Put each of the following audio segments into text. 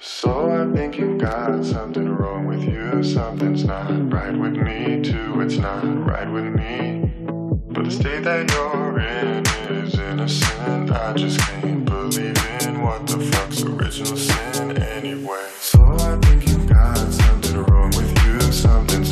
So I think you've got something wrong with you. Something's not right with me, too. It's not right with me. But the state that you're in is innocent. I just can't believe in what the fuck's original sin anyway. So I think you've got something wrong with you. Something's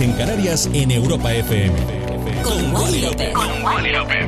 en Canarias, en Europa FM. Con Wally López.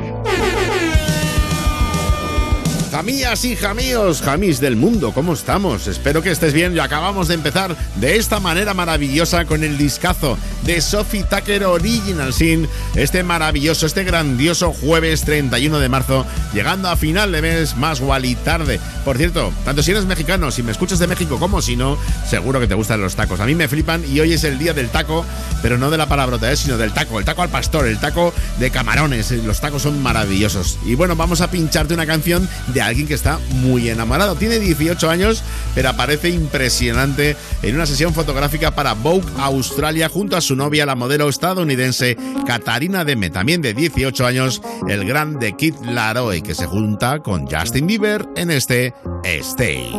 Jamías y jamíos, jamís del mundo, ¿cómo estamos? Espero que estés bien y acabamos de empezar de esta manera maravillosa con el discazo de Sophie Tucker Original Sin, este maravilloso, este grandioso jueves 31 de marzo, llegando a final de mes más y tarde. Por cierto, tanto si eres mexicano, si me escuchas de México como si no, seguro que te gustan los tacos. A mí me flipan y hoy es el día del taco, pero no de la palabrota, ¿eh? sino del taco, el taco al pastor, el taco de camarones. Los tacos son maravillosos. Y bueno, vamos a pincharte una canción de alguien que está muy enamorado. Tiene 18 años, pero aparece impresionante en una sesión fotográfica para Vogue Australia junto a su novia, la modelo estadounidense Katarina Deme, también de 18 años, el gran de Kid Laroi, que se junta con Justin Bieber en este Stay.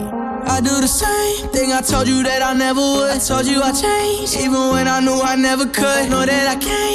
Even when I knew I never could. Know that I can't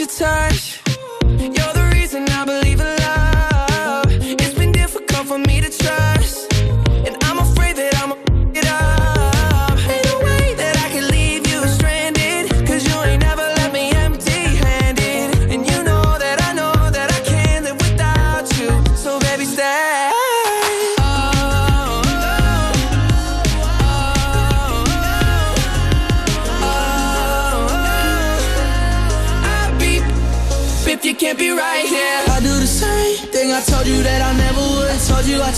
your touch.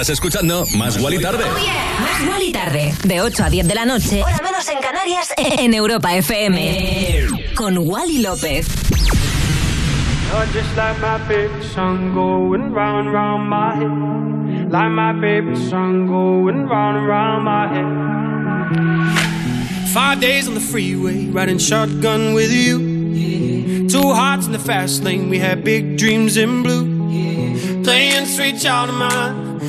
Estás escuchando Más Guali Tarde. Más igual y tarde. De 8 a 10 de la noche. Hora menos en Canarias. En Europa FM. Con Wally López. You're just like my favorite song going round and round my head. Like my favorite song going round and round my head. Five days on the freeway, riding shotgun with you. Two hearts in the fast lane, we had big dreams in blue. Playing sweet child of mine,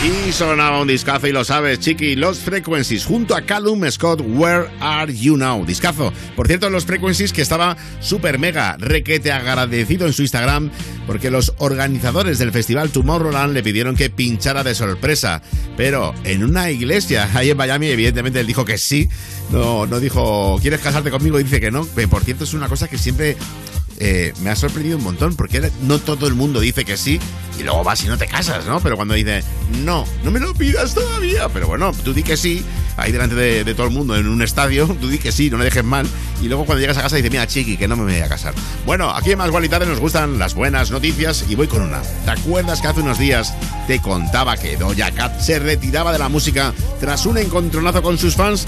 Y sonaba un discazo y lo sabes, Chiqui, Los Frequencies, junto a Callum Scott, Where Are You Now? Discazo. Por cierto, Los Frequencies que estaba súper mega requete agradecido en su Instagram porque los organizadores del festival Tomorrowland le pidieron que pinchara de sorpresa. Pero en una iglesia ahí en Miami, evidentemente él dijo que sí. No, no dijo, ¿quieres casarte conmigo? Y dice que no. Por cierto es una cosa que siempre eh, me ha sorprendido un montón porque no todo el mundo dice que sí y luego vas y no te casas, ¿no? Pero cuando dice, no, no me lo pidas todavía, pero bueno, tú di que sí, ahí delante de, todo el mundo en un estadio, tú di que sí, no le dejes mal y luego cuando llegas a casa dice, mira, chiqui, que no me voy a casar. Bueno, aquí en Más Gual y Tarde nos gustan las buenas noticias y voy con una. ¿Te acuerdas que hace unos días te contaba que Doja Cat se retiraba de la música tras un encontronazo con sus fans?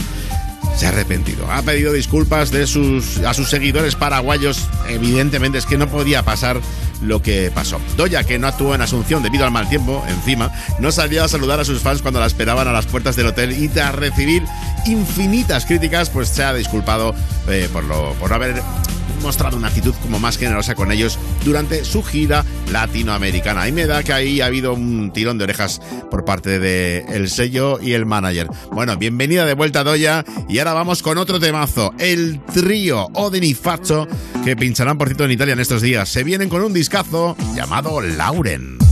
Se ha arrepentido. Ha pedido disculpas de sus, a sus seguidores paraguayos. Evidentemente es que no podía pasar lo que pasó. Doya, que no actuó en Asunción debido al mal tiempo, encima, no salió a saludar a sus fans cuando la esperaban a las puertas del hotel y tras recibir infinitas críticas, pues se ha disculpado eh, por, lo, por no haber mostrado una actitud como más generosa con ellos durante su gira latinoamericana. Y me da que ahí ha habido un tirón de orejas por parte del el sello y el manager. Bueno, bienvenida de vuelta Doya y ahora vamos con otro temazo, el trío Odin y Faccio que pincharán por cierto en Italia en estos días. Se vienen con un discazo llamado Lauren.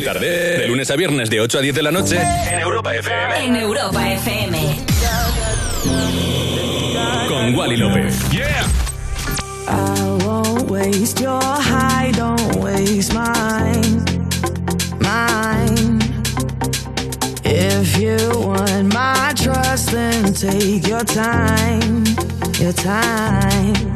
Tarde. De lunes a viernes de 8 a 10 de la noche en Europa FM. En Europa FM. Con Wally López. Yeah. I won't waste your high, don't waste mine. Mine. If you want my trust, then take your time. Your time.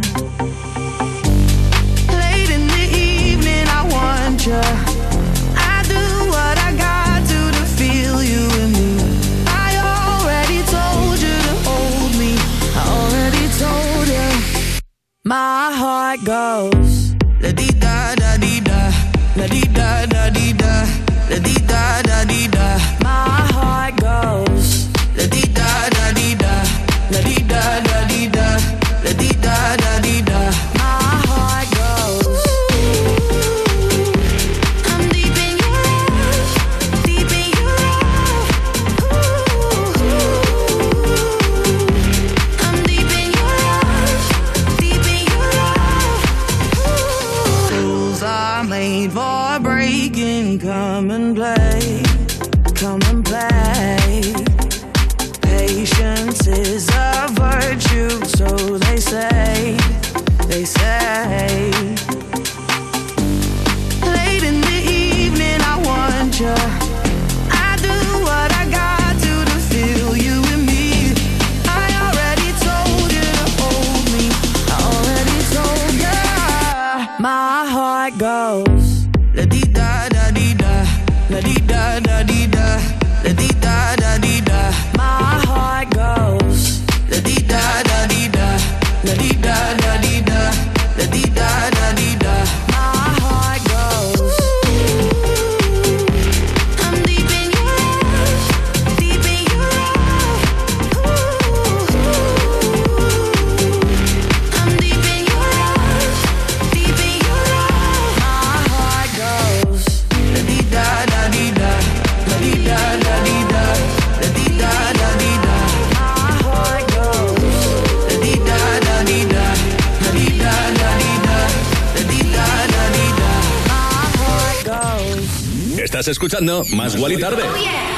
Estás escuchando Más y Tarde.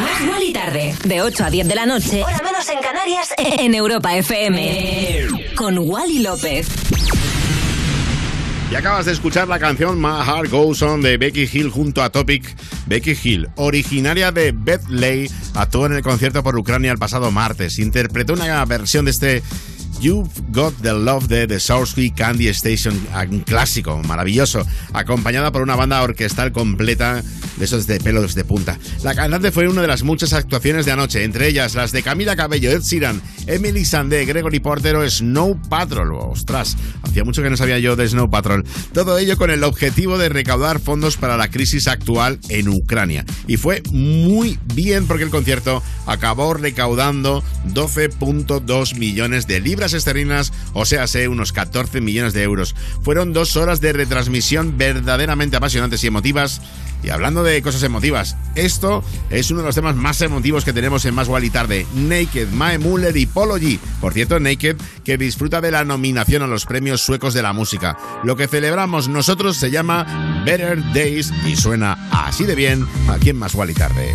Más Wally Tarde. De 8 a 10 de la noche. Hora menos en Canarias. En Europa FM. Con Wally López. Y acabas de escuchar la canción My Heart Goes On de Becky Hill junto a Topic. Becky Hill, originaria de Bethlehem, actuó en el concierto por Ucrania el pasado martes. Interpretó una versión de este You've Got the Love de The Source Candy Station, un clásico, maravilloso, acompañada por una banda orquestal completa de esos de pelos de punta. La cantante fue una de las muchas actuaciones de anoche, entre ellas las de Camila Cabello, Ed Sheeran, Emily Sandé, Gregory Porter o Snow Patrol. Ostras, hacía mucho que no sabía yo de Snow Patrol. Todo ello con el objetivo de recaudar fondos para la crisis actual en Ucrania. Y fue muy bien porque el concierto acabó recaudando 12.2 millones de libras esterlinas, o sea, sé, unos 14 millones de euros. Fueron dos horas de retransmisión verdaderamente apasionantes y emotivas. Y hablando de cosas emotivas, esto es uno de los temas más emotivos que tenemos en Más y Tarde. Naked, Mae Muller y Polo G. Por cierto, Naked, que disfruta de la nominación a los premios suecos de la música. Lo que celebramos nosotros se llama Better Days y suena así de bien aquí en Más y Tarde.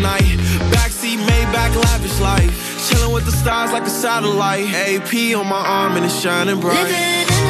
tonight. Backseat, Maybach, lavish life. Chilling with the stars like a satellite. AP on my arm and it's shining bright.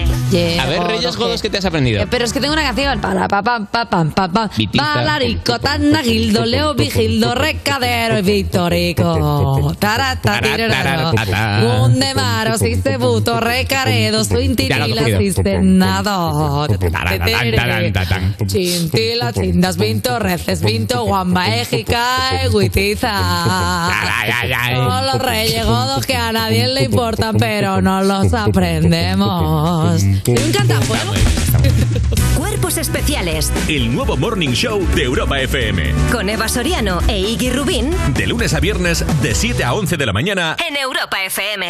A ver, Reyes Godos, ¿qué te has aprendido? Eh, Pero es que tengo una canción. Para pa pam pa pam pa pam. Balarico, Tanagildo, Leo Vigildo, Recadero y Victorico. Un de maros, buto, recaredo, cogido. cistenado. Taratatatatán. Chintila, chindas, vinto, reces, vinto, guamba, égica, eguitiza. Son los reyes godos que a nadie le importan, pero no los aprendemos. Un cantafuego. Cuerpos especiales El nuevo Morning Show de Europa FM. con Eva Soriano e Iggy Rubín De lunes a viernes, de 7 a 11 de la mañana. en Europa FM.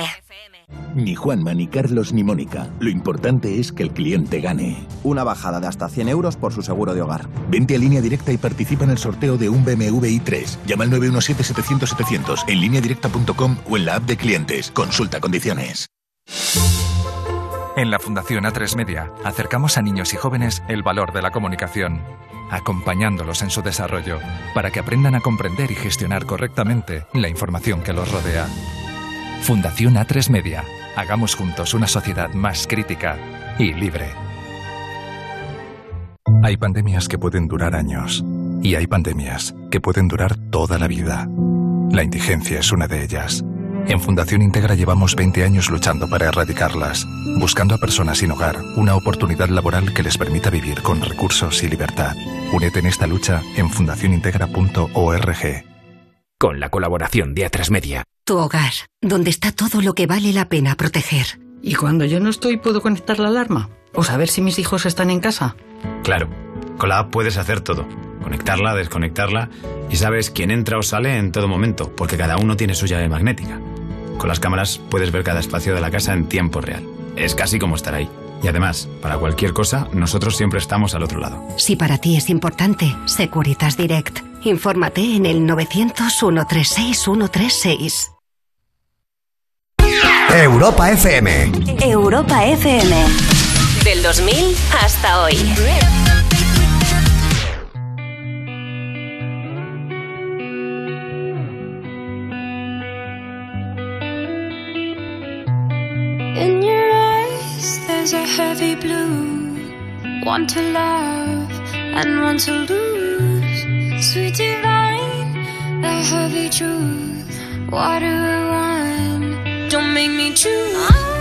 Ni Juanma, ni Carlos, ni Mónica. Lo importante es que el cliente gane. Una bajada de hasta 100 euros por su seguro de hogar. Vente a línea directa y participa en el sorteo de un BMW i3. Llama al 917-700-700 en lineadirecta.com o en la app de clientes. Consulta condiciones. En la Fundación A3 Media acercamos a niños y jóvenes el valor de la comunicación, acompañándolos en su desarrollo para que aprendan a comprender y gestionar correctamente la información que los rodea. Fundación A3 Media. Hagamos juntos una sociedad más crítica y libre. Hay pandemias que pueden durar años y hay pandemias que pueden durar toda la vida. La indigencia es una de ellas. En Fundación Integra llevamos 20 años luchando para erradicarlas, buscando a personas sin hogar una oportunidad laboral que les permita vivir con recursos y libertad. Únete en esta lucha en fundacionintegra.org. Con la colaboración de A3 Media. Tu hogar, donde está todo lo que vale la pena proteger. ¿Y cuando yo no estoy puedo conectar la alarma? ¿O saber si mis hijos están en casa? Claro, con la app puedes hacer todo. Conectarla, desconectarla y sabes quién entra o sale en todo momento, porque cada uno tiene su llave magnética. Con las cámaras puedes ver cada espacio de la casa en tiempo real. Es casi como estar ahí. Y además, para cualquier cosa, nosotros siempre estamos al otro lado. Si para ti es importante, Securitas Direct. Infórmate en el 900-136-136. Europa FM. Europa FM. Del 2000 hasta hoy. There's a heavy blue. One to love and one to lose. Sweet divine, the heavy truth. Water or wine, don't make me choose.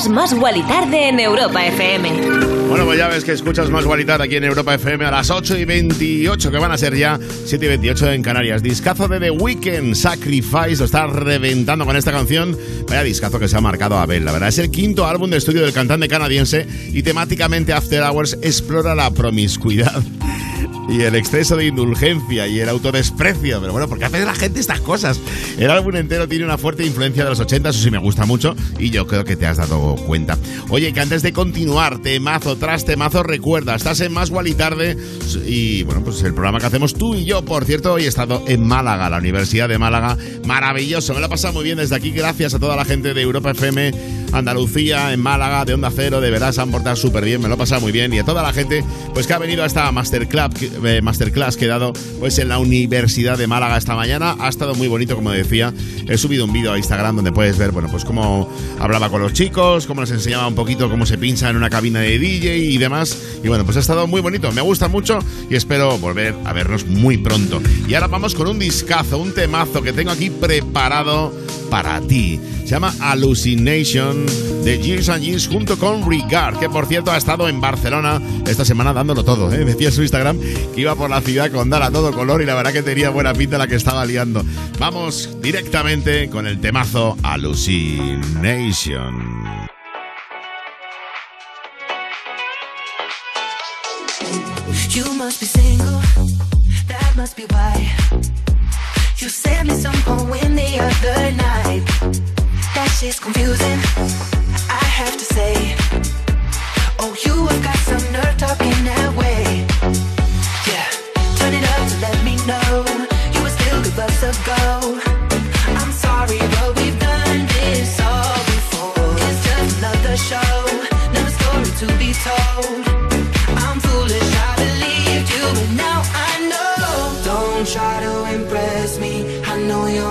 escuchas más Gualitarde en Europa FM. Bueno, pues ya ves que escuchas más Gualitarde aquí en Europa FM a las 8 y 28, que van a ser ya 7 y 28 en Canarias. Discazo de The Weeknd, Sacrifice, lo está reventando con esta canción. Vaya discazo que se ha marcado Abel, la verdad. Es el quinto álbum de estudio del cantante canadiense y temáticamente After Hours explora la promiscuidad y el exceso de indulgencia y el autodesprecio. Pero bueno, ¿por qué hace la gente estas cosas? El álbum entero tiene una fuerte influencia de los 80, eso sí me gusta mucho y yo creo que te has dado cuenta. Oye, que antes de continuar, temazo tras temazo, recuerda, estás en Más y Tarde y bueno, pues el programa que hacemos tú y yo, por cierto, hoy he estado en Málaga, la Universidad de Málaga. Maravilloso, me lo he pasado muy bien desde aquí, gracias a toda la gente de Europa FM, Andalucía, en Málaga, de Onda Cero, de verdad se han portado súper bien, me lo he pasado muy bien y a toda la gente pues que ha venido a esta masterclass, eh, masterclass que he dado pues en la Universidad de Málaga esta mañana. Ha estado muy bonito, como decía. He subido un vídeo a Instagram donde puedes ver, bueno, pues cómo hablaba con los chicos, cómo les enseñaba un poquito cómo se pincha en una cabina de DJ y demás. Y bueno, pues ha estado muy bonito, me gusta mucho y espero volver a vernos muy pronto. Y ahora vamos con un discazo, un temazo que tengo aquí preparado para ti. Se llama Hallucination de Jeans and Jeans junto con Regard, que por cierto ha estado en Barcelona esta semana dándolo todo. ¿eh? Decía en su Instagram que iba por la ciudad con dar a todo color y la verdad que tenía buena pinta la que estaba liando. Vamos directamente con el temazo Hallucination. Try to impress me. I know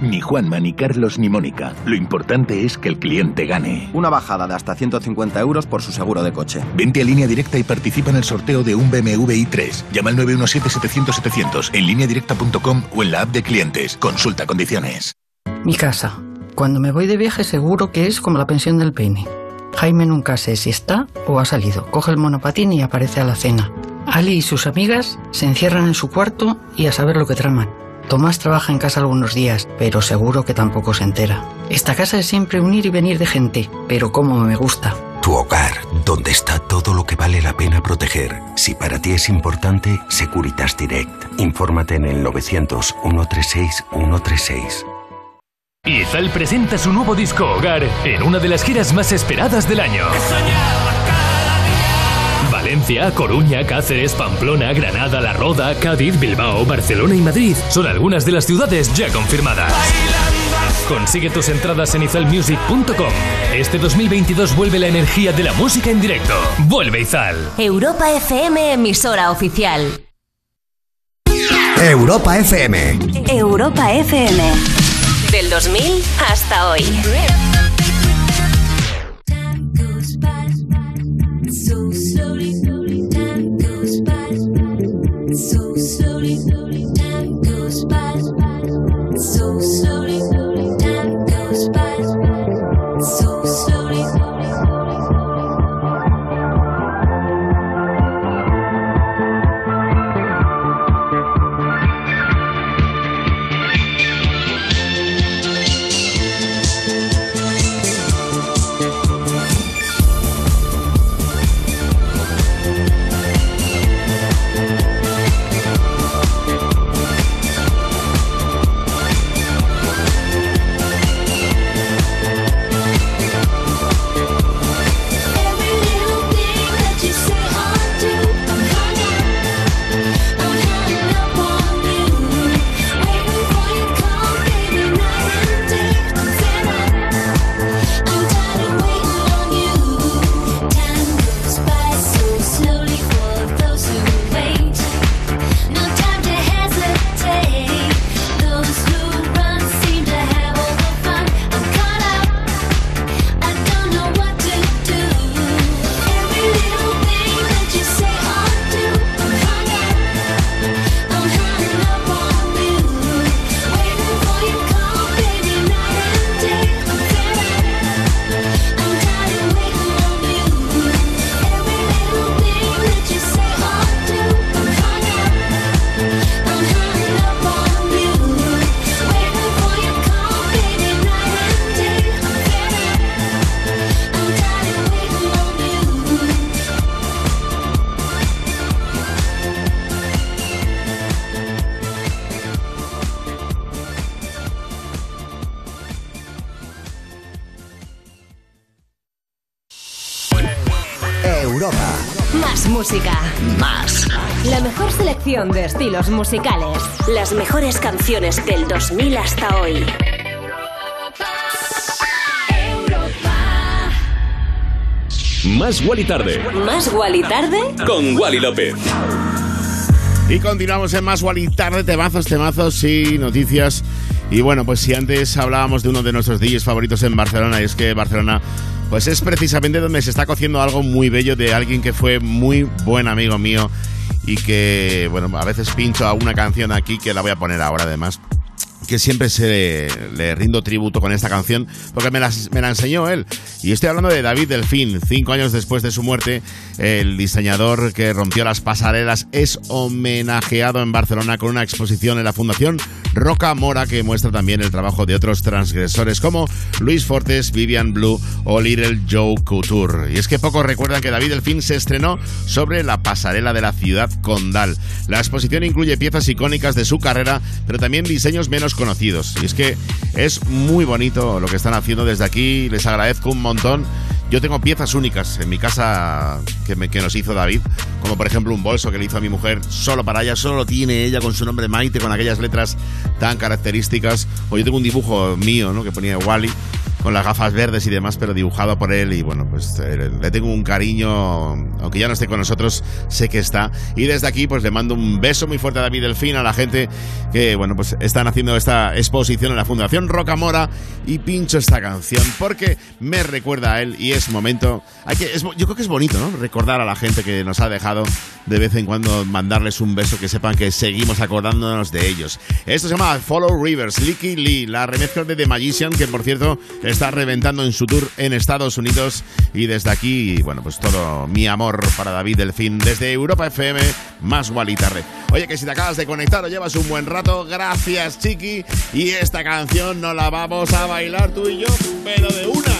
Ni Juanma, ni Carlos, ni Mónica. Lo importante es que el cliente gane. Una bajada de hasta 150 euros por su seguro de coche. Vente a línea directa y participa en el sorteo de un BMW i3. Llama al 917-700-700 en lineadirecta.com o en la app de clientes. Consulta condiciones. Mi casa. Cuando me voy de viaje seguro que es como la pensión del peine. Jaime nunca sé si está o ha salido. Coge el monopatín y aparece a la cena. Ali y sus amigas se encierran en su cuarto y a saber lo que traman. Tomás trabaja en casa algunos días, pero seguro que tampoco se entera. Esta casa es siempre unir y venir de gente, pero como me gusta. Tu hogar, donde está todo lo que vale la pena proteger. Si para ti es importante, Securitas Direct. Infórmate en el 900 136 136. Izal presenta su nuevo disco Hogar en una de las giras más esperadas del año. Valencia, Coruña, Cáceres, Pamplona, Granada, La Roda, Cádiz, Bilbao, Barcelona y Madrid son algunas de las ciudades ya confirmadas. Consigue tus entradas en izalmusic.com. Este 2022 vuelve la energía de la música en directo. Vuelve Izal. Europa FM, emisora oficial. Europa FM. Europa FM. Del 2000 hasta hoy. So slowly, estilos musicales. Las mejores canciones del 2000 hasta hoy. Más Wally Tarde. Más Wally tarde. Con Wally López. Y continuamos en más Wally tarde, temazos, temazos y noticias. Y bueno, pues si antes hablábamos de uno de nuestros DJs favoritos en Barcelona, y es que Barcelona pues es precisamente donde se está cociendo algo muy bello de alguien que fue muy buen amigo mío y que, bueno, a veces pincho a una canción aquí que la voy a poner ahora además que siempre se le rindo tributo con esta canción porque me la, me la enseñó él. Y estoy hablando de David Delfín. Cinco años después de su muerte, el diseñador que rompió las pasarelas es homenajeado en Barcelona con una exposición en la Fundación Roca Mora que muestra también el trabajo de otros transgresores como Luis Fortes, Vivian Blue o Little Joe Couture. Y es que pocos recuerdan que David Delfín se estrenó sobre la pasarela de la ciudad condal. La exposición incluye piezas icónicas de su carrera, pero también diseños menos conocidos. Y es que es muy bonito lo que están haciendo desde aquí. Les agradezco un montón. Yo tengo piezas únicas en mi casa que, nos hizo David, como por ejemplo un bolso que le hizo a mi mujer solo para ella, solo lo tiene ella con su nombre Maite, con aquellas letras tan características. O yo tengo un dibujo mío, ¿no? Que ponía Wally con las gafas verdes y demás, pero dibujado por él y bueno, pues eh, le tengo un cariño, aunque ya no esté con nosotros, sé que está. Y desde aquí pues le mando un beso muy fuerte a David Delfín, a la gente que bueno, pues están haciendo esta exposición en la Fundación Rocamora y pincho esta canción porque me recuerda a él y es momento, hay que, yo creo que es bonito, ¿no? Recordar a la gente que nos ha dejado de vez en cuando mandarles un beso que sepan que seguimos acordándonos de ellos. Esto se llama Follow Rivers, Licky Lee, la remezcla de The Magician, que por cierto está reventando en su tour en Estados Unidos. Y desde aquí, bueno, pues todo mi amor para David Delfín desde Europa FM, más tarde. Oye, que si te acabas de conectar o llevas un buen rato, gracias, Chiqui. Y esta canción no la vamos a bailar tú y yo, pero de una.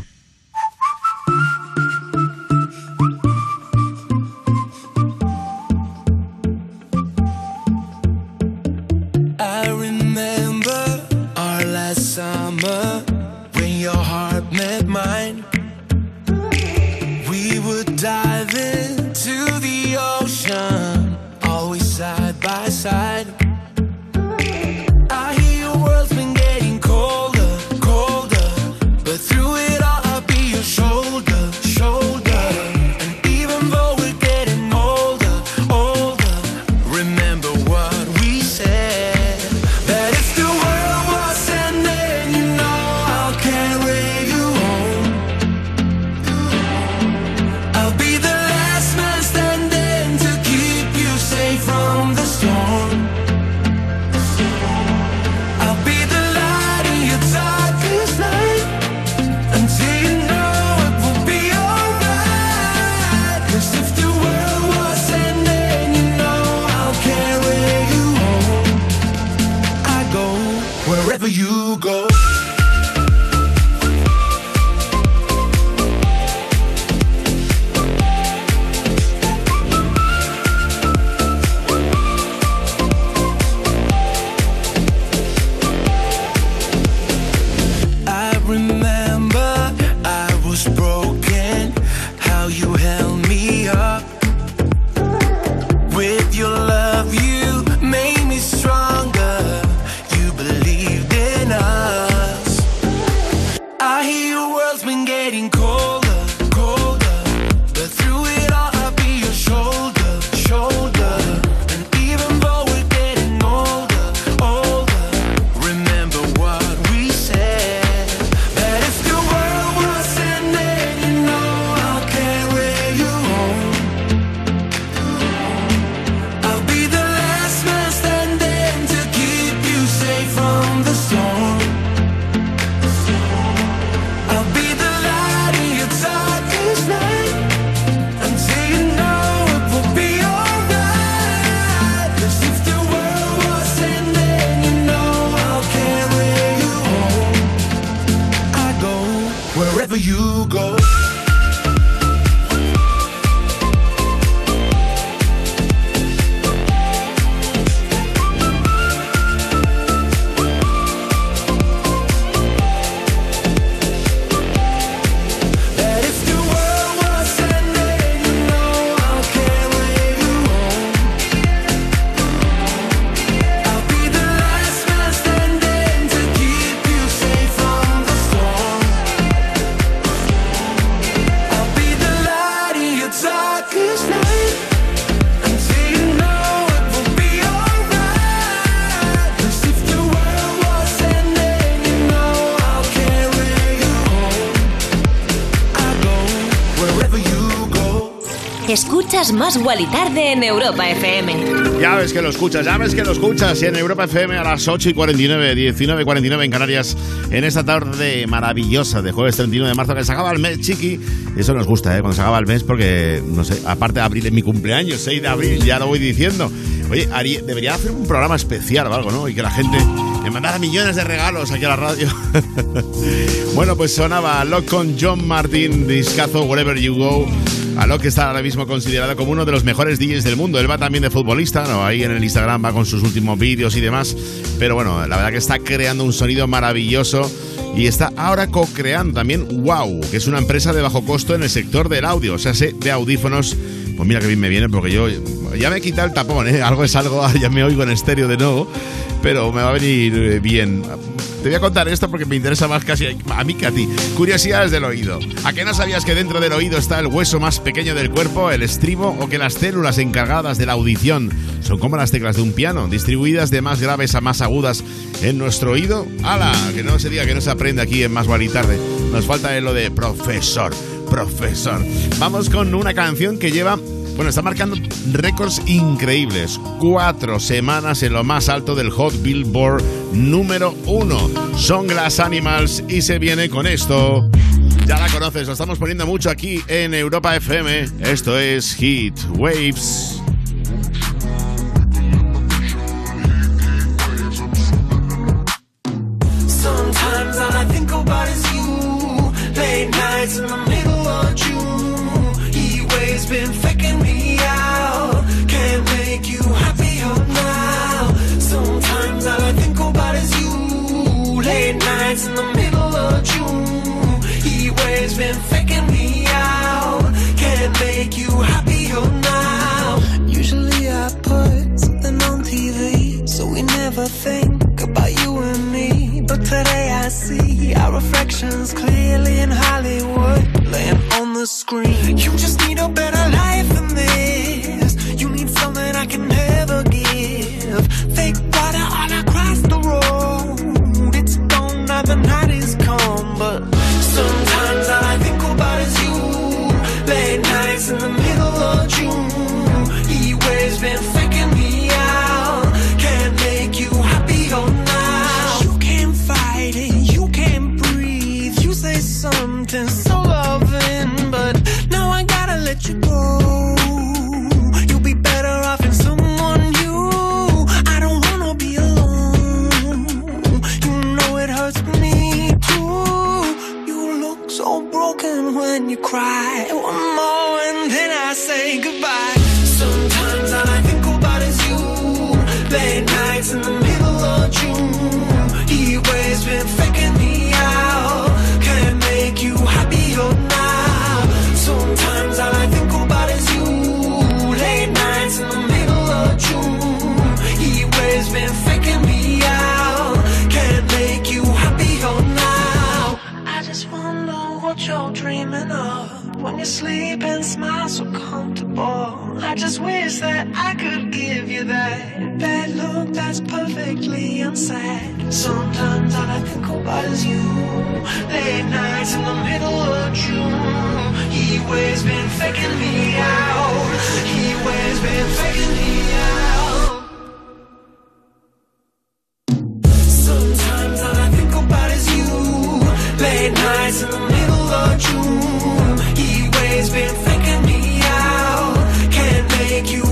Escuchas más Wally Tarde en Europa FM. Ya ves que lo escuchas, ya ves que lo escuchas. Y en Europa FM a las 8 y 49, 19 y 49 en Canarias, en esta tarde maravillosa de jueves 31 de marzo, que se acaba el mes, chiqui. Eso nos gusta, ¿eh? Cuando se acaba el mes, porque, no sé, aparte de abril es mi cumpleaños, 6 de abril, ya lo voy diciendo. Oye, debería hacer un programa especial o algo, ¿no? Y que la gente me mandara millones de regalos aquí a la radio. bueno, pues sonaba Lock con John Martin, discazo Wherever You Go. A lo que está ahora mismo considerado como uno de los mejores DJs del mundo. Él va también de futbolista, ¿no? Ahí en el Instagram va con sus últimos vídeos y demás. Pero bueno, la verdad que está creando un sonido maravilloso y está ahora co-creando también Wow, que es una empresa de bajo costo en el sector del audio, o sea, de audífonos. Pues mira que bien me viene porque yo ya me he quitado el tapón, ¿eh? Algo es algo, ya me oigo en estéreo de nuevo, pero me va a venir eh, bien. Te voy a contar esto porque me interesa más casi a mí que a ti. Curiosidades del oído. ¿A qué no sabías que dentro del oído está el hueso más pequeño del cuerpo, el estribo, o que las células encargadas de la audición son como las teclas de un piano, distribuidas de más graves a más agudas en nuestro oído? ¡Hala! Que no se diga que no se aprende aquí en Más Vale Tarde. Nos falta lo de profesor, profesor. Vamos con una canción que lleva bueno, está marcando récords increíbles. Cuatro semanas en lo más alto del Hot Billboard número uno. Son Glass Animals y se viene con esto. Ya la conoces, lo estamos poniendo mucho aquí en Europa FM. Esto es Heat Waves. On the screen. You just nights in the middle of June. He waves been faking me out. Can't make you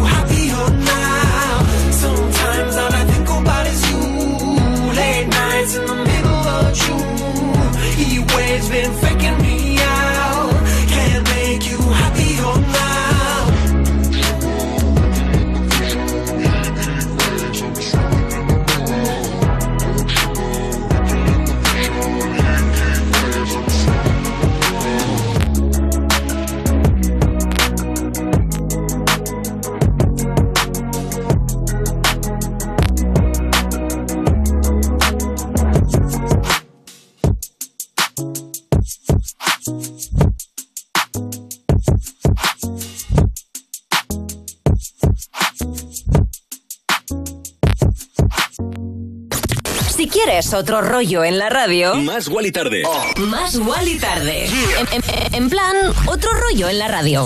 otro rollo en la radio? Más Wally Tarde. Más Wally Tarde. En, en- en plan, otro rollo en la radio.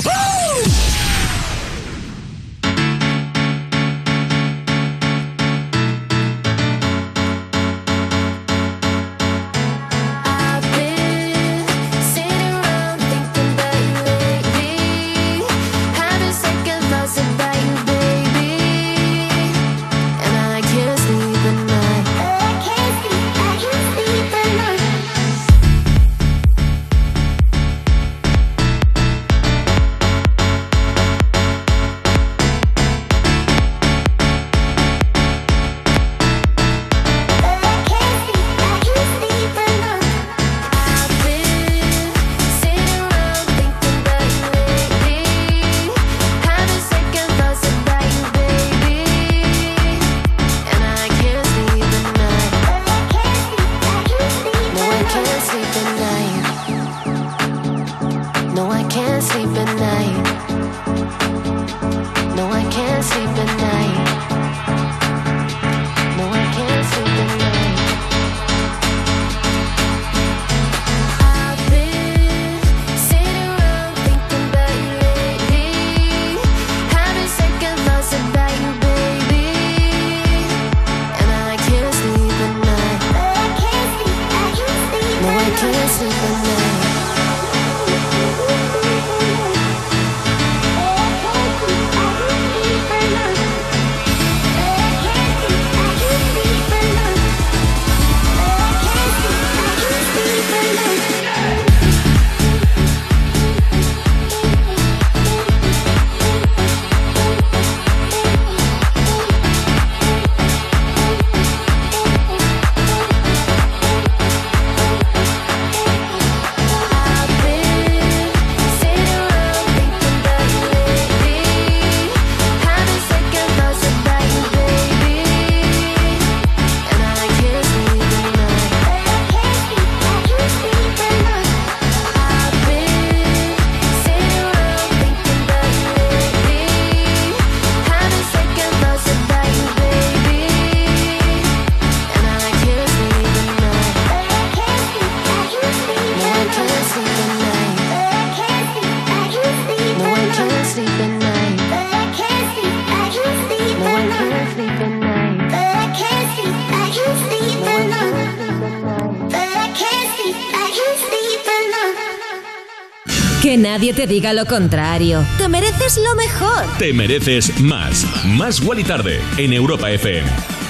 Que nadie te diga lo contrario. Te mereces lo mejor. Te mereces más. Más Wally Tarde en Europa FM.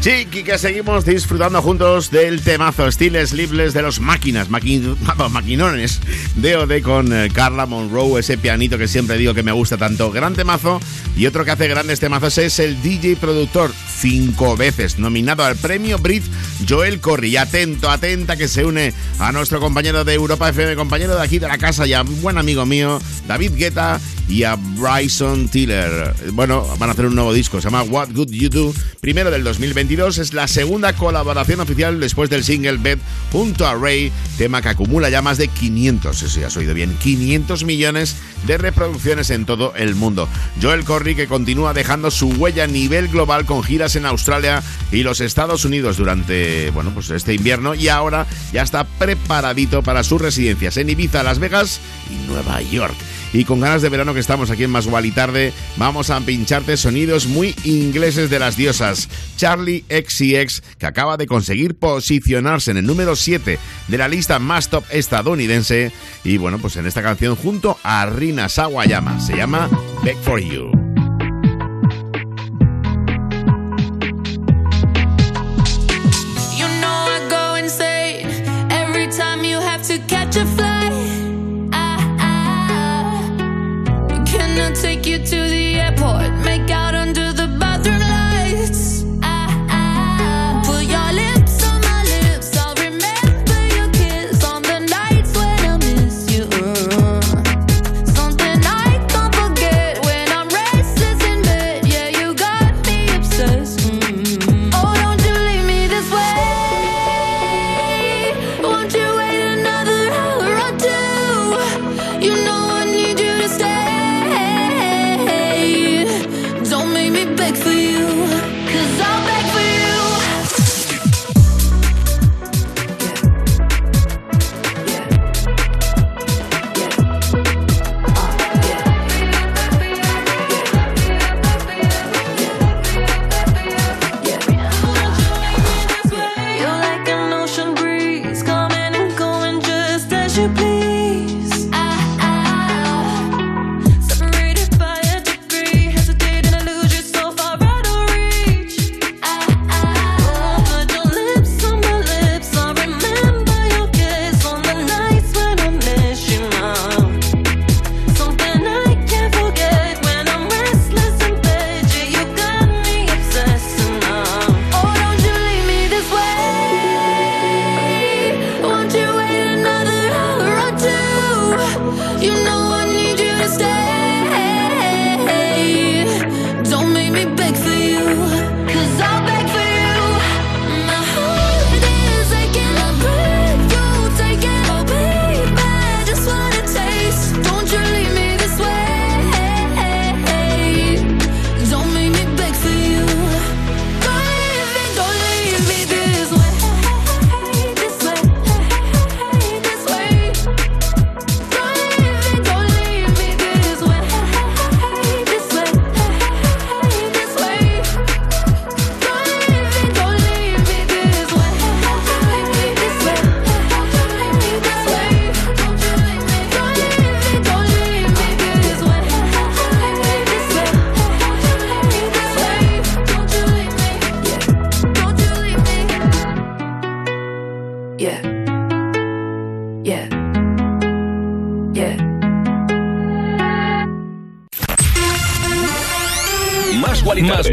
Chiqui, que seguimos disfrutando juntos del temazo Steel Sleepless de los máquinas, maqui- maquinones de OD con eh, Carla Monroe, ese pianito que siempre digo que me gusta tanto. Gran temazo. Y otro que hace grandes temazos es el DJ productor, cinco veces nominado al premio Brit, Joel Corry. Y atento, atenta que se une a nuestro compañero de Europa FM, compañero de aquí de la casa y a buen amigo mío, David Guetta y a Bryson Tiller. Bueno, van a hacer un nuevo disco, se llama What Good You Do. Primero del 2022, es la segunda colaboración oficial después del single Bed junto a Ray, tema que acumula ya más de 500, eso ya has oído bien, 500 millones de reproducciones en todo el mundo. Joel Corry que continúa dejando su huella a nivel global con giras en Australia y los Estados Unidos durante, bueno, pues este invierno y ahora ya está preparadito para sus residencias en Ibiza, Las Vegas y Nueva York. Y con ganas de verano que estamos aquí en Más y Tarde, vamos a pincharte sonidos muy ingleses de las diosas. Charlie XCX, que acaba de conseguir posicionarse en el número 7 de la lista más top estadounidense. Y bueno, pues en esta canción junto a Rina Sawayama, se llama Back for You. You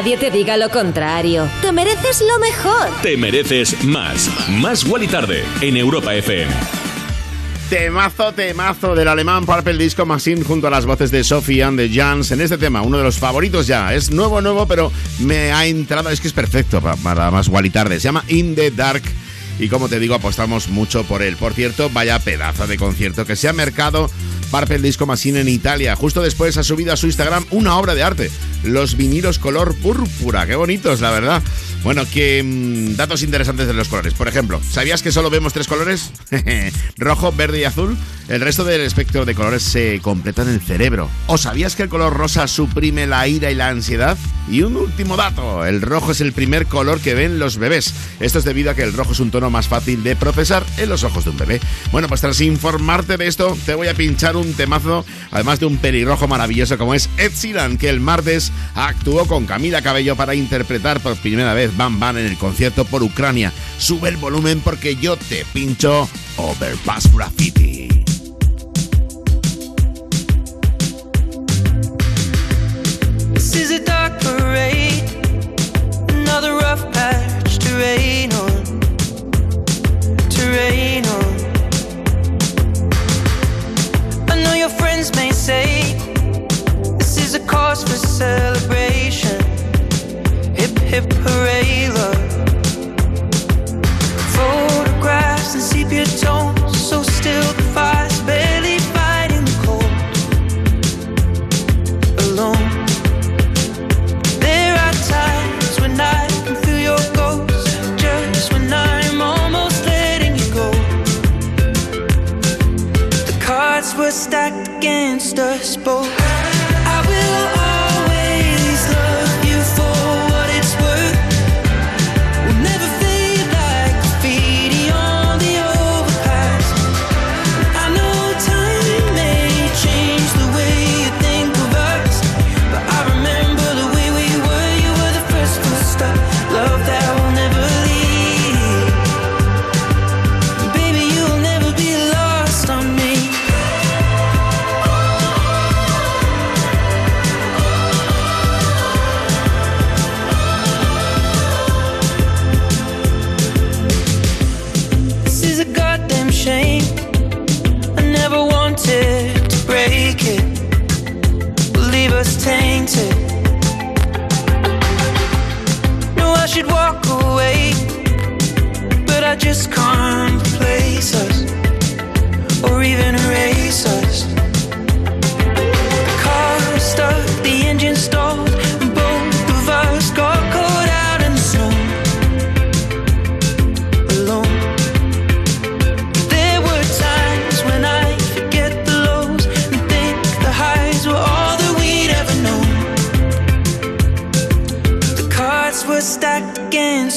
Nadie te diga lo contrario. Te mereces lo mejor. Te mereces más. Más Wally Tarde en Europa FM. Temazo, temazo del alemán Purple Disco Machine junto a las voces de Sophie and the Jans en este tema, uno de los favoritos ya. Es nuevo, nuevo, pero me ha entrado, es que es perfecto para, para más Wally Tarde. Se llama In the Dark y como te digo, apostamos mucho por él. Por cierto, vaya pedazo de concierto que se ha mercado Purple Disco Machine en Italia. Justo después ha subido a su Instagram una obra de arte, los vinilos color púrpura. Qué bonitos, la verdad. Bueno, que mm, datos interesantes de los colores. Por ejemplo, ¿sabías que solo vemos tres colores? Rojo, verde y azul. El resto del espectro de colores se completa en el cerebro. ¿O sabías que el color rosa suprime la ira y la ansiedad? Y un último dato, el rojo es el primer color que ven los bebés. Esto es debido a que el rojo es un tono más fácil de procesar en los ojos de un bebé. Bueno, pues tras informarte de esto, te voy a pinchar un temazo, además de un pelirrojo maravilloso como es Ed Sheeran, que el martes actuó con Camila Cabello para interpretar por primera vez Bam Bam en el concierto por Ucrania. Sube el volumen porque yo te pincho Overpass Graffiti. This is a dark parade, another rough patch. I know your friends may say is a cause for celebration. Hip hip hooray, love. Photographs and sepia tones, so still the fire's barely fighting the cold. Alone. There are times when I can feel your ghost, just when I'm almost letting you go. The cards were stacked against us both.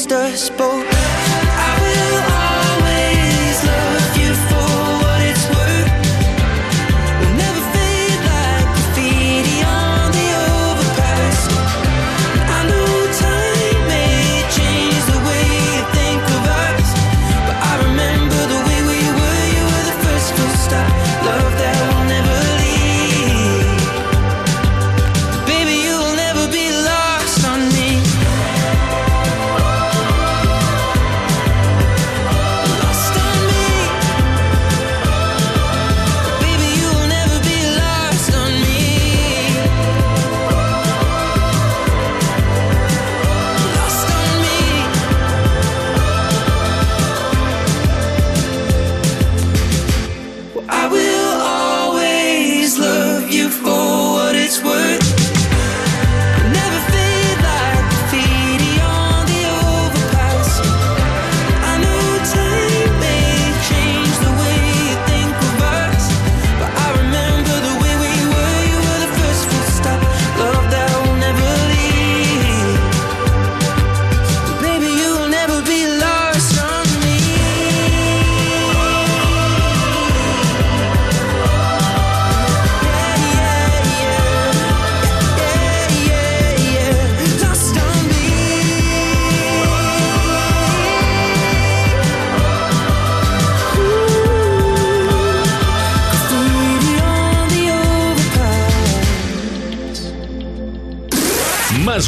sisters both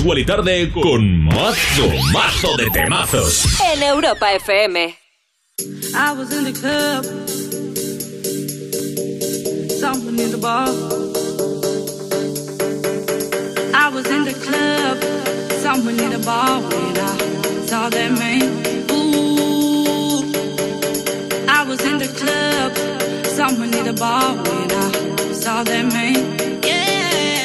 Y Tarde con mazo, mazo de temazos. En Europa FM. I was in the club. Someone in the bar. I was in the club. Someone in the bar when I saw that man. Ooh. I was in the club. Someone in the bar when I saw that man. Yeah.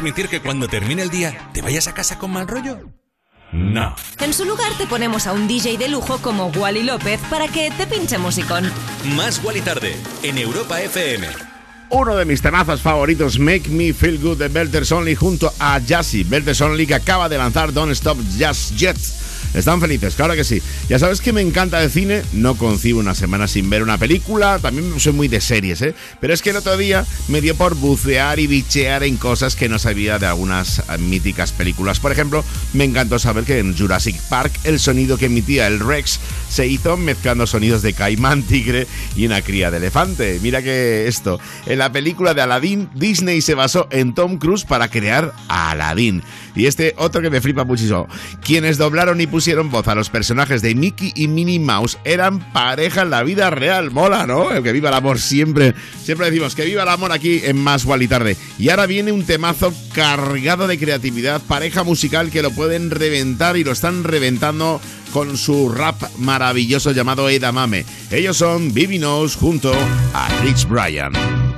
Permitir que cuando termine el día te vayas a casa con mal rollo? No. En su lugar te ponemos a un DJ de lujo como Wally López para que te pinche musicón. Más y Tarde en Europa FM. Uno de mis temazos favoritos, Make Me Feel Good de Belters Only junto a Jazzy. Belters Only que acaba de lanzar Don't Stop Just Yet. Están felices, claro que sí. Ya sabes que me encanta de cine, no concibo una semana sin ver una película, también soy muy de series, ¿eh? Pero es que el otro día me dio por bucear y bichear en cosas que no sabía de algunas eh, míticas películas. Por ejemplo, me encantó saber que en Jurassic Park el sonido que emitía el Rex se hizo mezclando sonidos de caimán, tigre y una cría de elefante. Mira que esto, en la película de Aladdin, Disney se basó en Tom Cruise para crear a Aladdin. Y este otro que me flipa muchísimo. Quienes doblaron y pusieron voz a los personajes de Mickey y Minnie Mouse eran pareja en la vida real. Mola, ¿no? Que viva el amor siempre. Siempre decimos que viva el amor aquí en Más y Tarde. Y ahora viene un temazo cargado de creatividad, pareja musical que lo pueden reventar y lo están reventando con su rap maravilloso llamado Edamame. Ellos son Bibi junto a Rich Bryan.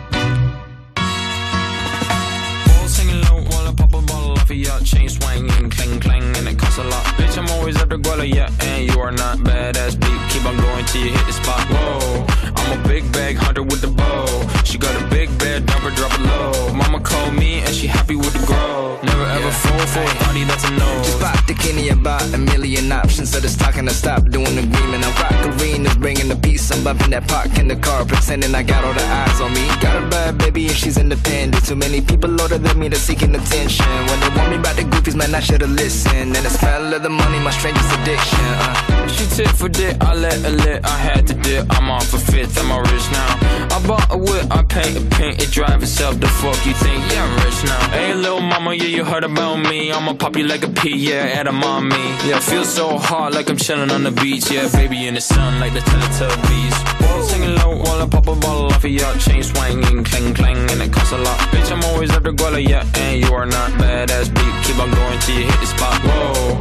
Yeah, and you are not badass beat. Keep on going till you hit the spot. Whoa, I'm a big bag hunter with the bow. She got a big bed, number drop it low. Mama called me and she happy with the grow. Never ever fall for a body that's a no. Just pop the Kenny about a million options. So just talking to stop doing the agreement. I rock arenas, bringing the peace. I'm bumping that park in the car, pretending I got all the eyes on me. Got a bad baby and she's independent. Too many people older than me that's seeking attention. When they want me about the goofies, man, I should've listened. And the smell of the money, my strangest addiction. Uh. She tit for dick, I let her lit, I had to dip. I'm off for fifth, I'm all rich now. I bought a whip, I paint a paint, it drive itself. The fuck you think? Yeah, I'm rich now. Hey, little mama, yeah, you heard about me. I'ma pop you like a pea, yeah, at a mommy. Yeah, feel so hot like I'm chilling on the beach. Yeah, baby in the sun like the Teletubbies. Whoa, singing low while I pop a bottle off of your chain swinging, clang clang, and it costs a lot. Bitch, I'm always at the guala, yeah, and you are not badass beat. Keep on going till you hit the spot. Whoa,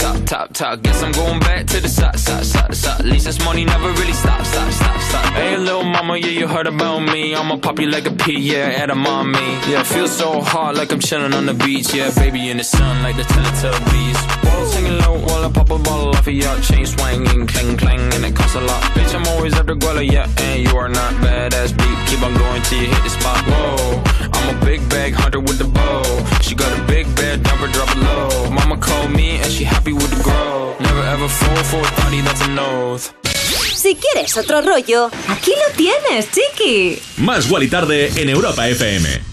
top, top, top. Guess I'm going back to the side, side, side, side. At least this money never really stop, stop, stop, stop. Hey, little mama, yeah, you heard about me. I'ma pop you like a pea, yeah, at a mommy. Yeah, feel so hot like I'm chilling on the beach. Yeah, baby in the sun like the Teletubbies. Whoa, singing low while I pop a bottle off of your chain swinging, clang clang, and it costs a lot. Bitch, I'm always after Guala, yeah, and you are not badass beat. Keep on going till you hit the spot. Whoa, I'm a big bag hunter with the bow. She got a big bed, never drop it low. Mama called me and she happy with the grow. Never ever fall for a thotty, that's an oath. Si quieres otro rollo, aquí lo tienes, chiqui. Más Wally tarde en Europa FM.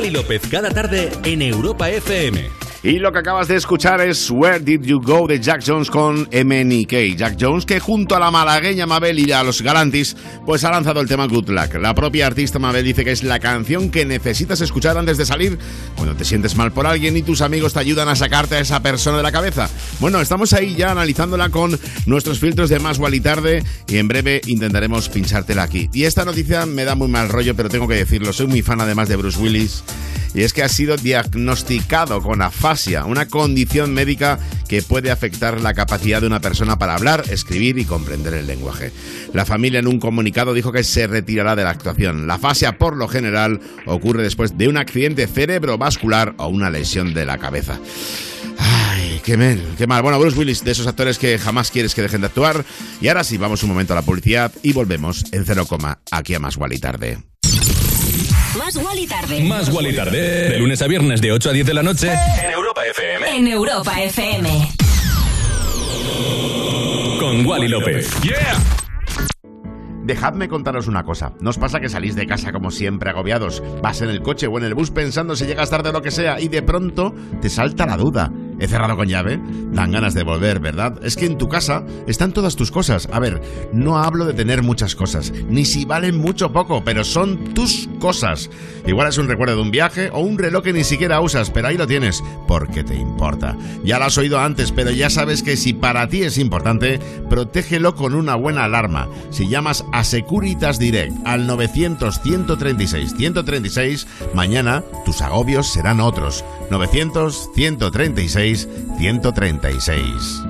Wally López cada tarde en Europa FM. Y lo que acabas de escuchar es Where Did You Go de Jack Jones con MNK. Jack Jones que junto a la malagueña Mabel y a los Galantis pues ha lanzado el tema Good Luck. La propia artista Mabel dice que es la canción que necesitas escuchar antes de salir cuando te sientes mal por alguien y tus amigos te ayudan a sacarte a esa persona de la cabeza. Bueno, estamos ahí ya analizándola con nuestros filtros de más y tarde y en breve intentaremos pinchártela aquí. Y esta noticia me da muy mal rollo, pero tengo que decirlo, soy muy fan además de Bruce Willis y es que ha sido diagnosticado con afasia, una condición médica que puede afectar la capacidad de una persona para hablar, escribir y comprender el lenguaje. La familia en un comunicado dijo que se retirará de la actuación. La afasia por lo general ocurre después de un accidente cerebrovascular o una lesión de la cabeza. Ay, qué mal, qué mal. Bueno, Bruce Willis, de esos actores que jamás quieres que dejen de actuar. Y ahora sí, vamos un momento a la publicidad y volvemos en cero coma aquí a Más y Tarde. Más y Tarde. Más y Tarde. De lunes a viernes de 8 a 10 de la noche. En Europa FM. En Europa FM. Con Wally López. ¡Yeah! Dejadme contaros una cosa. ¿No os pasa que salís de casa como siempre agobiados? Vas en el coche o en el bus pensando si llegas tarde o lo que sea y de pronto te salta la duda. ¿He cerrado con llave? Dan ganas de volver, ¿verdad? Es que en tu casa están todas tus cosas. A ver, no hablo de tener muchas cosas, ni si valen mucho o poco, pero son tus cosas. Igual es un recuerdo de un viaje o un reloj que ni siquiera usas, pero ahí lo tienes, porque te importa. Ya lo has oído antes, pero ya sabes que si para ti es importante, protégelo con una buena alarma. Si llamas a Securitas Direct al 900-136-136, mañana tus agobios serán otros. 900-136 136.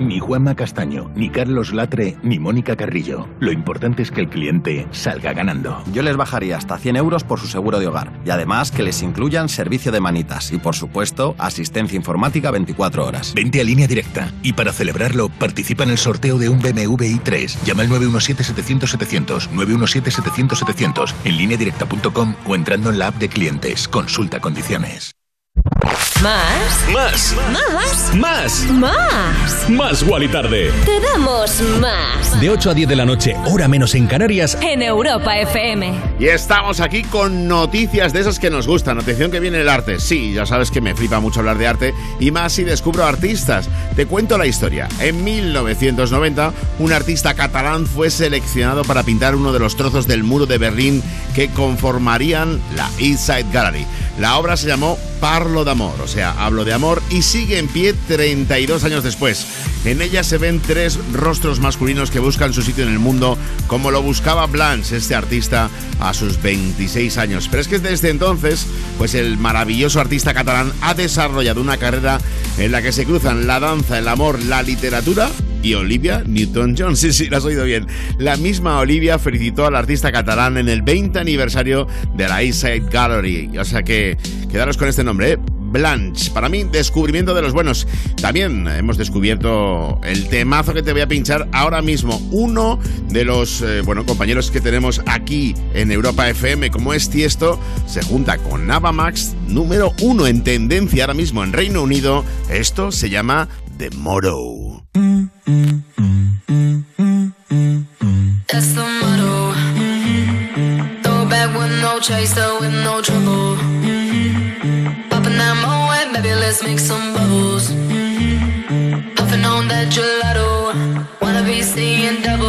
Ni Juanma Castaño, ni Carlos Latre, ni Mónica Carrillo. Lo importante es que el cliente salga ganando. Yo les bajaría hasta 100 euros por su seguro de hogar. Y además que les incluyan servicio de manitas y, por supuesto, asistencia informática 24 horas. Vente a línea directa. Y para celebrarlo, participa en el sorteo de un BMW i3. Llama al 917-700-700. 917-700-700. En lineadirecta.com o entrando en la app de clientes. Consulta condiciones. Más. Más. Más. Más. Más. Más Wally Tarde. Te damos más. De 8 a 10 de la noche, hora menos en Canarias. En Europa FM. Y estamos aquí con noticias de esas que nos gustan. Atención que viene el arte. Sí, ya sabes que me flipa mucho hablar de arte y más si descubro artistas. Te cuento la historia. En 1990, un artista catalán fue seleccionado para pintar uno de los trozos del muro de Berlín que conformarían la East Side Gallery. La obra se llamó Parlo de Amor, o sea, hablo de amor, y sigue en pie 32 años después. En ella se ven tres rostros masculinos que buscan su sitio en el mundo, como lo buscaba Blanche, este artista, a sus 26 años. Pero es que desde entonces, pues el maravilloso artista catalán ha desarrollado una carrera en la que se cruzan la danza, el amor, la literatura y Olivia Newton-John. Sí, sí, lo has oído bien. La misma Olivia felicitó al artista catalán en el 20 aniversario de la East Side Gallery. O sea que quedaros con este nombre, ¿eh? Blanche. Para mí, descubrimiento de los buenos. También hemos descubierto el temazo que te voy a pinchar ahora mismo. Uno de los eh, compañeros que tenemos aquí en Europa FM, como es Tiesto, se junta con Nava Max, número uno en tendencia ahora mismo en Reino Unido. Esto se llama The trouble. Make some bubbles. Puffing on that gelato. Wanna be seeing double.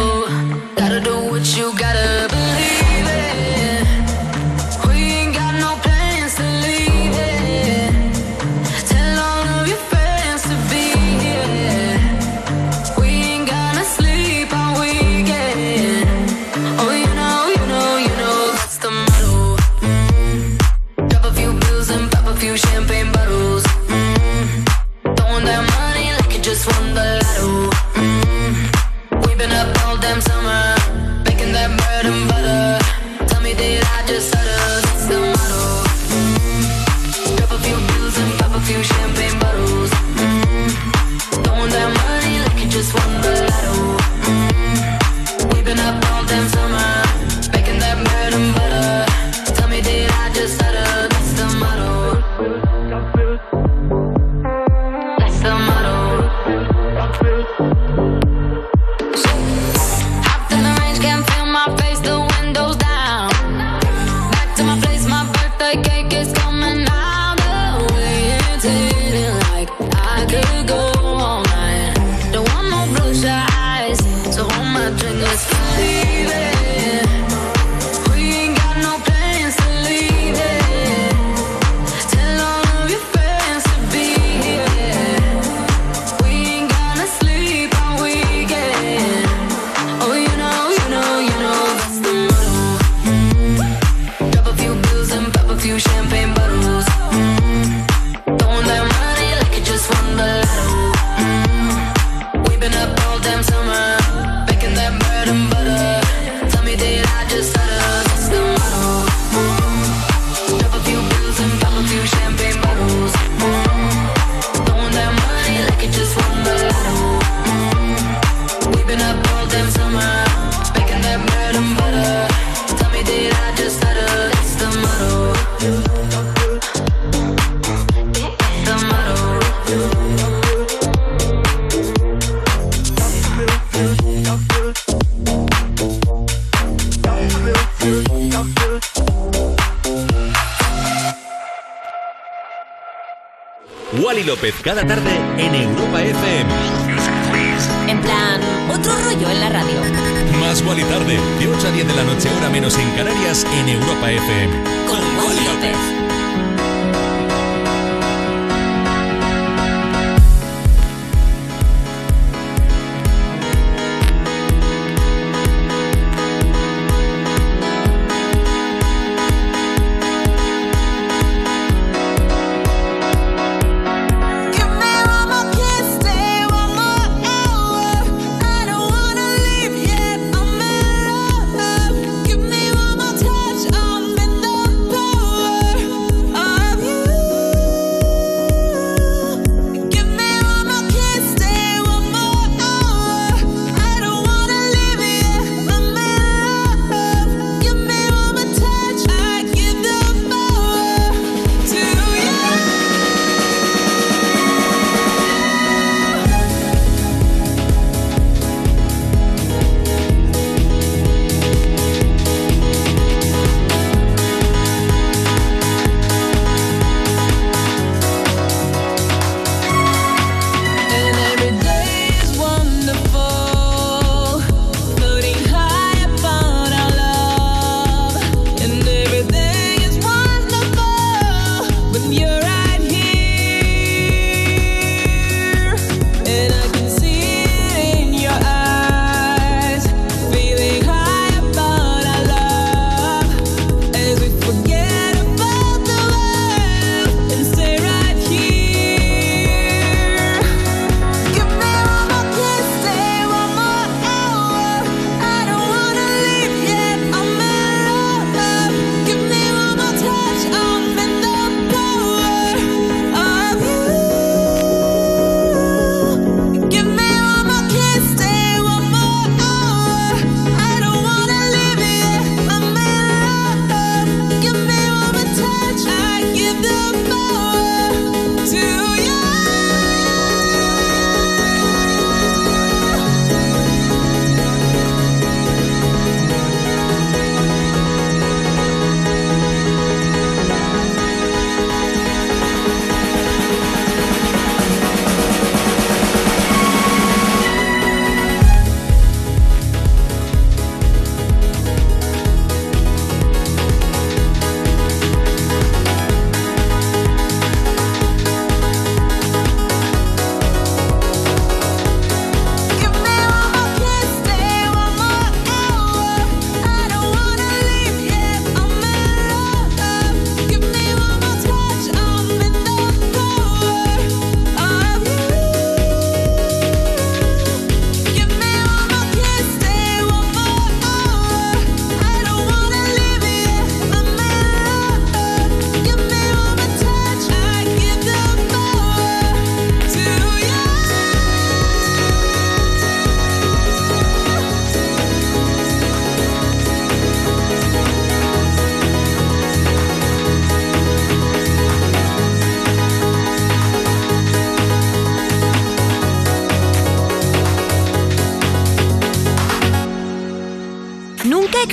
López cada tarde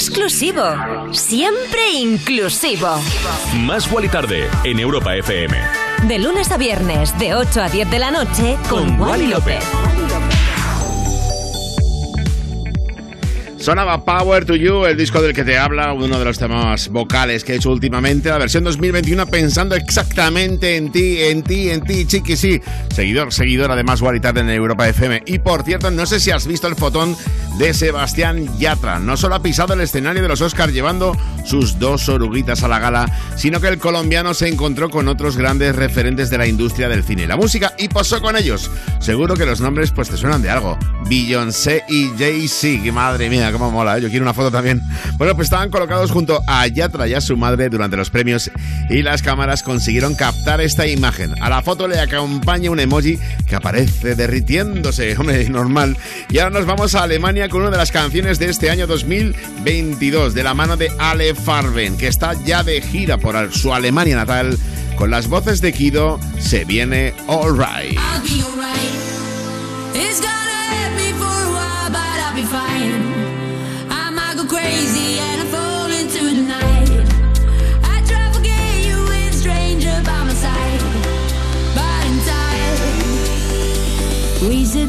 exclusivo, siempre inclusivo. Más Wally tarde, en Europa FM. De lunes a viernes, de 8 a 10 de la noche, con, Con Wally Wally López. Sonaba Power to You, el disco del que te habla, uno de los temas vocales que he hecho últimamente, la versión 2021 pensando exactamente en ti, en ti, en ti, chiqui, sí. Seguidor, seguidor además Wally tarde en Europa FM. Y por cierto, no sé si has visto el fotón de Sebastián Yatra. No solo ha pisado el escenario de los Oscars llevando sus dos oruguitas a la gala, sino que el colombiano se encontró con otros grandes referentes de la industria del cine y la música y posó con ellos. Seguro que los nombres pues te suenan de algo. Beyoncé y Jay-Z, madre mía, cómo mola, ¿eh? yo quiero una foto también. Bueno, pues estaban colocados junto a Yatra y a su madre durante los premios y las cámaras consiguieron captar esta imagen. A la foto le acompaña un emoji que aparece derritiéndose, hombre, normal. Y ahora nos vamos a Alemania con una de las canciones de este año 2022, de la mano de Ale Farben, que está ya de gira por su Alemania natal. Con las voces de Kido, se viene All Right.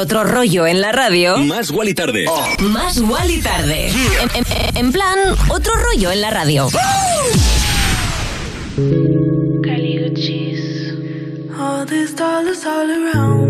otro rollo en la radio. Más y Tarde. Oh. Más y Tarde. En, plan, otro rollo en la radio. All these dollars all around.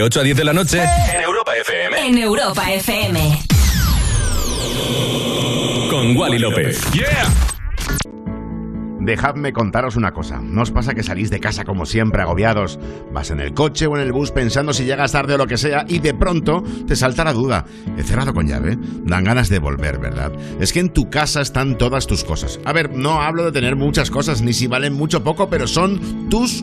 De 8 a 10 de la noche en Europa FM. En Europa FM. Con Wally López. Yeah. Dejadme contaros una cosa. ¿No os pasa que salís de casa como siempre agobiados? Vas en el coche o en el bus pensando si llegas tarde o lo que sea y de pronto te salta la duda. ¿He cerrado con llave? Dan ganas de volver, ¿verdad? Es que en tu casa están todas tus cosas. A ver, no hablo de tener muchas cosas ni si valen mucho o poco, pero son tus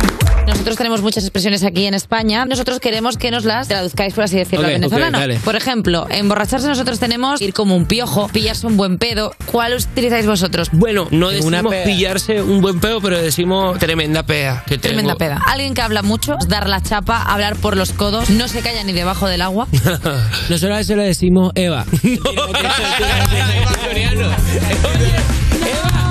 Nosotros tenemos muchas expresiones aquí en España. Nosotros queremos que nos las traduzcáis, por así decirlo, Ok, al venezolano. por ejemplo, emborracharse nosotros tenemos ir como un piojo, pillarse un buen pedo. ¿Cuál utilizáis vosotros? Bueno, no una decimos pea. pillarse un buen pedo, pero decimos tremenda. Que tengo. Tremenda peda. Alguien que habla mucho, dar la chapa, hablar por los codos, no se calla ni debajo del agua. Nosotros a eso le decimos Eva.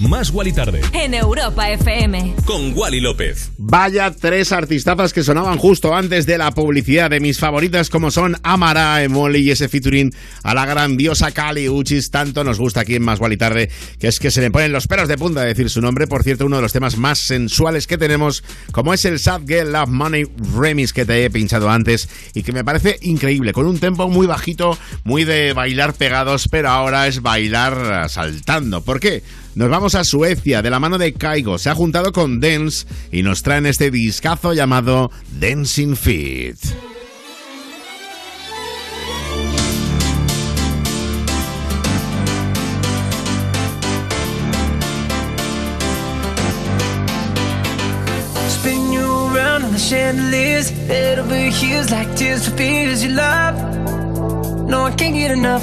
Más Wally tarde. en Europa FM. Con Wally López. Vaya tres artistazas que sonaban justo antes de la publicidad de mis favoritas como son Amara, Emoli y ese featuring a la grandiosa Kali Uchis. Tanto nos gusta aquí en Más Gual y Tarde que es que se le ponen los pelos de punta a decir su nombre. Por cierto, uno de los temas más sensuales que tenemos como es el Sad Girl Love Money Remix que te he pinchado antes y que me parece increíble, con un tempo muy bajito, muy de bailar pegados, pero ahora es bailar saltando. ¿Por qué? Nos vamos a Suecia de la mano de Kaigo. Se ha juntado con Dance y nos traen este discazo llamado Dancing Feet. Spin you around on the chandeliers, head over heels like tears for fears you love. No, I can't get enough.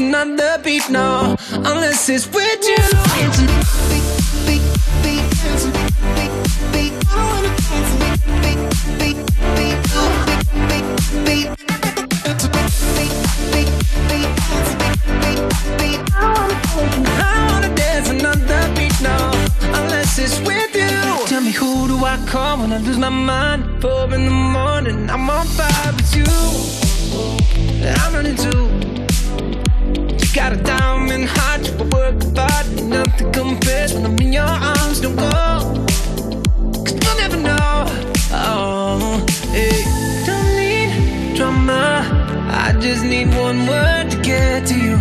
another beat, no, unless it's with you. I wanna dance another beat now, unless it's with you. Tell me who do I call when I lose my mind? Four in the morning, I'm on fire with you. I'm running too. Got a diamond heart, you work hard, nothing compares when I'm in your arms. Don't go, cause you'll never know. Oh, hey. Don't need drama. I just need one word to get to you.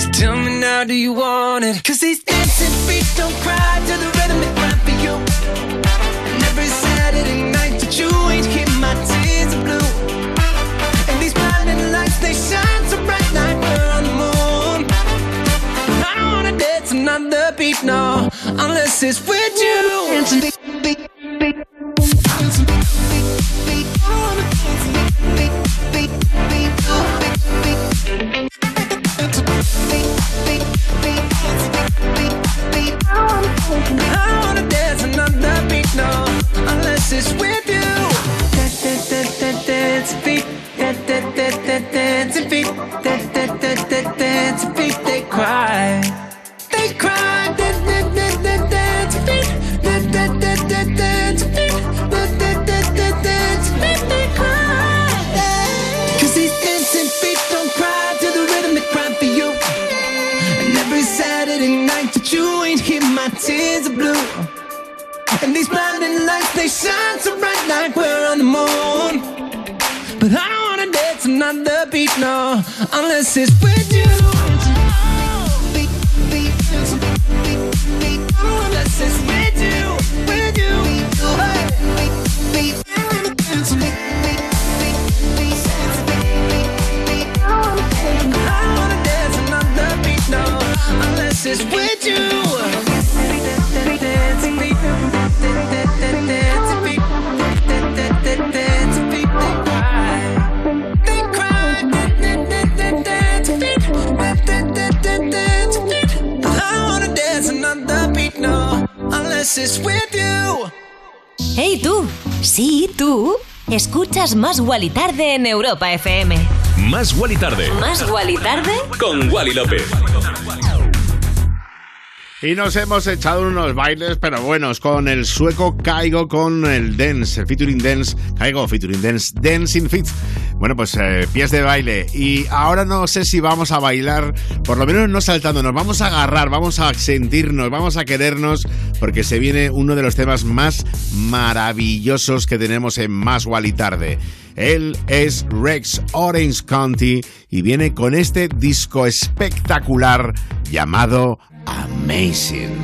So tell me now, do you want it? Cause these dancing feet don't cry to the rhythm they cry for you. And every Saturday night that you ain't keep dance another beat, no, unless it's with you. Wally Tarde en Europa FM. Más Wally Tarde. Más Wally Tarde. Con Wally López. Y nos hemos echado unos bailes, pero buenos, con el sueco Caigo, con el dance, el featuring dance, Caigo, featuring dance, dancing fit. Bueno, pues eh, pies de baile. Y ahora no sé si vamos a bailar, por lo menos no saltando, nos vamos a agarrar, vamos a sentirnos, vamos a querernos, porque se viene uno de los temas más maravillosos que tenemos en Más y Tarde. Él es Rex Orange County y viene con este disco espectacular llamado Amazing.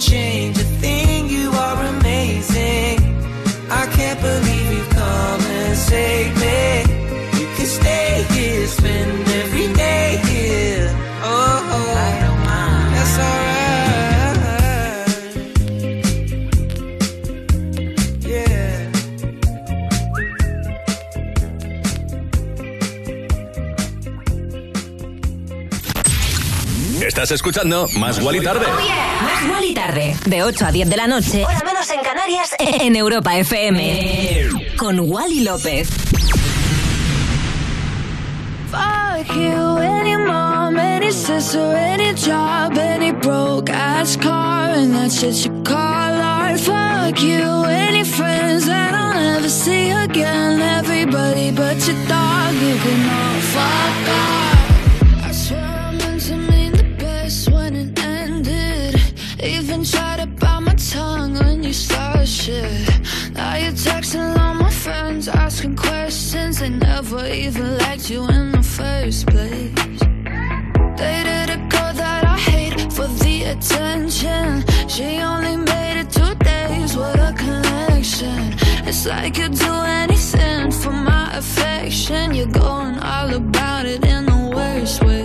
change. Estás escuchando Más Guali Tarde. Más Guali Tarde. De 8 a 10 de la noche. Hora menos en Canarias. En Europa FM. Con Wally López. Fuck you, any mom, any sister, any job, any broke ass car, and that shit you call art. Fuck you, any friends that I'll never see again. Everybody but your dog, you can all fuck off. Started shit. Now you're texting all my friends, asking questions. They never even liked you in the first place. Dated a girl that I hate for the attention. She only made it two days, what a connection. It's like you'd do anything for my affection. You're going all about it in the worst ways.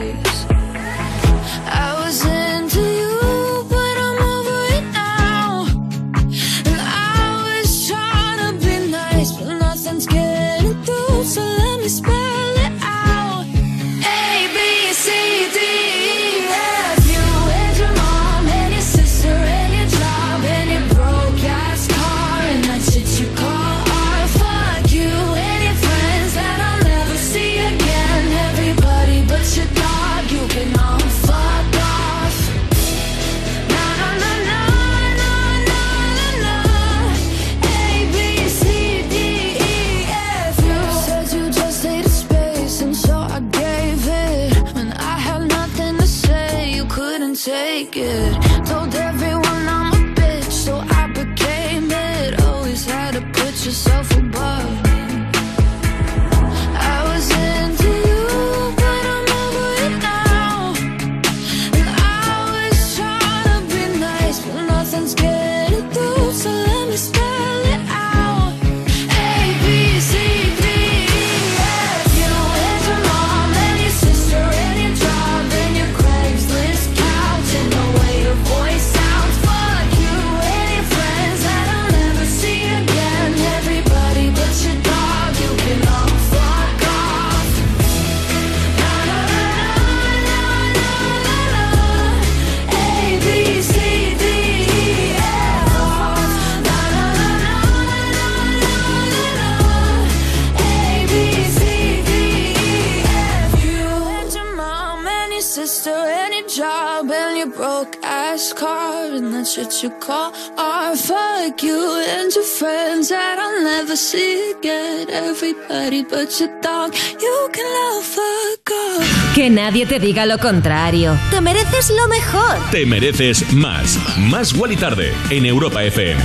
Never see again. Everybody but your dog, you can love fuck off. Que nadie te diga lo contrario. Te mereces lo mejor. Te mereces más. Más Guali Tarde en Europa FM.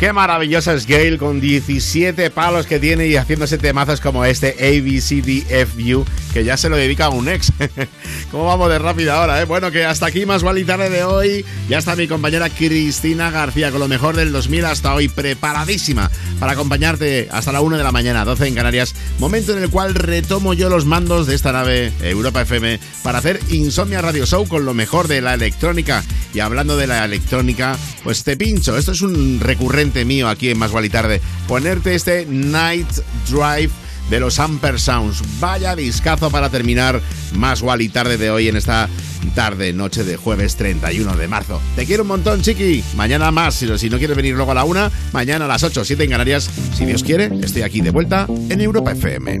Qué maravillosa es Gail con 17 palos que tiene y haciéndose temazos como este ABCDFU que ya se lo dedica a un ex. ¿Cómo vamos de rápido ahora? Eh? Bueno, que hasta aquí más Wally tarde de hoy. Ya está mi compañera Cristina García con lo mejor del 2000 hasta hoy, preparadísima para acompañarte hasta la 1 de la mañana, 12 en Canarias. Momento en el cual retomo yo los mandos de esta nave Europa FM para hacer Insomnia Radio Show con lo mejor de la electrónica. Y hablando de la electrónica, pues te pincho. Esto es un recurrente mío aquí en Más Wally Tarde. Ponerte este Night Drive de los Amper Sounds. Vaya discazo para terminar Más Wally Tarde de hoy en esta tarde, noche de jueves 31 de marzo. Te quiero un montón, chiqui. Mañana más. Si, si no quieres venir luego a la una, mañana a las 8, 7 en Canarias. Si Dios quiere, estoy aquí de vuelta en Europa FM.